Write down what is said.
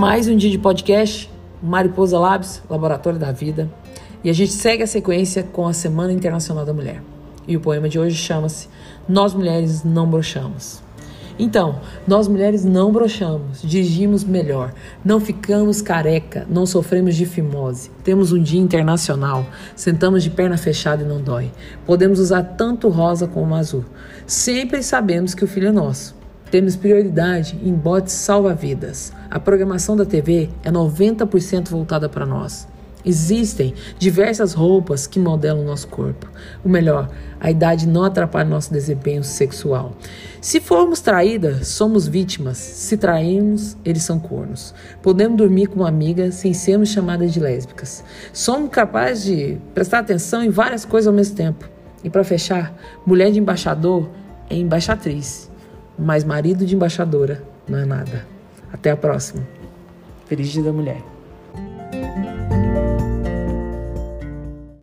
Mais um dia de podcast, Mariposa Labs, Laboratório da Vida. E a gente segue a sequência com a Semana Internacional da Mulher. E o poema de hoje chama-se Nós Mulheres Não Brochamos. Então, nós mulheres não brochamos, dirigimos melhor, não ficamos careca, não sofremos de fimose. Temos um dia internacional, sentamos de perna fechada e não dói. Podemos usar tanto rosa como azul. Sempre sabemos que o filho é nosso. Temos prioridade em botes salva-vidas. A programação da TV é 90% voltada para nós. Existem diversas roupas que modelam o nosso corpo. O melhor, a idade não atrapalha nosso desempenho sexual. Se formos traídas, somos vítimas. Se traímos, eles são cornos. Podemos dormir com uma amiga sem sermos chamadas de lésbicas. Somos capazes de prestar atenção em várias coisas ao mesmo tempo. E para fechar, mulher de embaixador é embaixatriz, mas marido de embaixadora não é nada. Até a próxima. Feliz Dia da Mulher.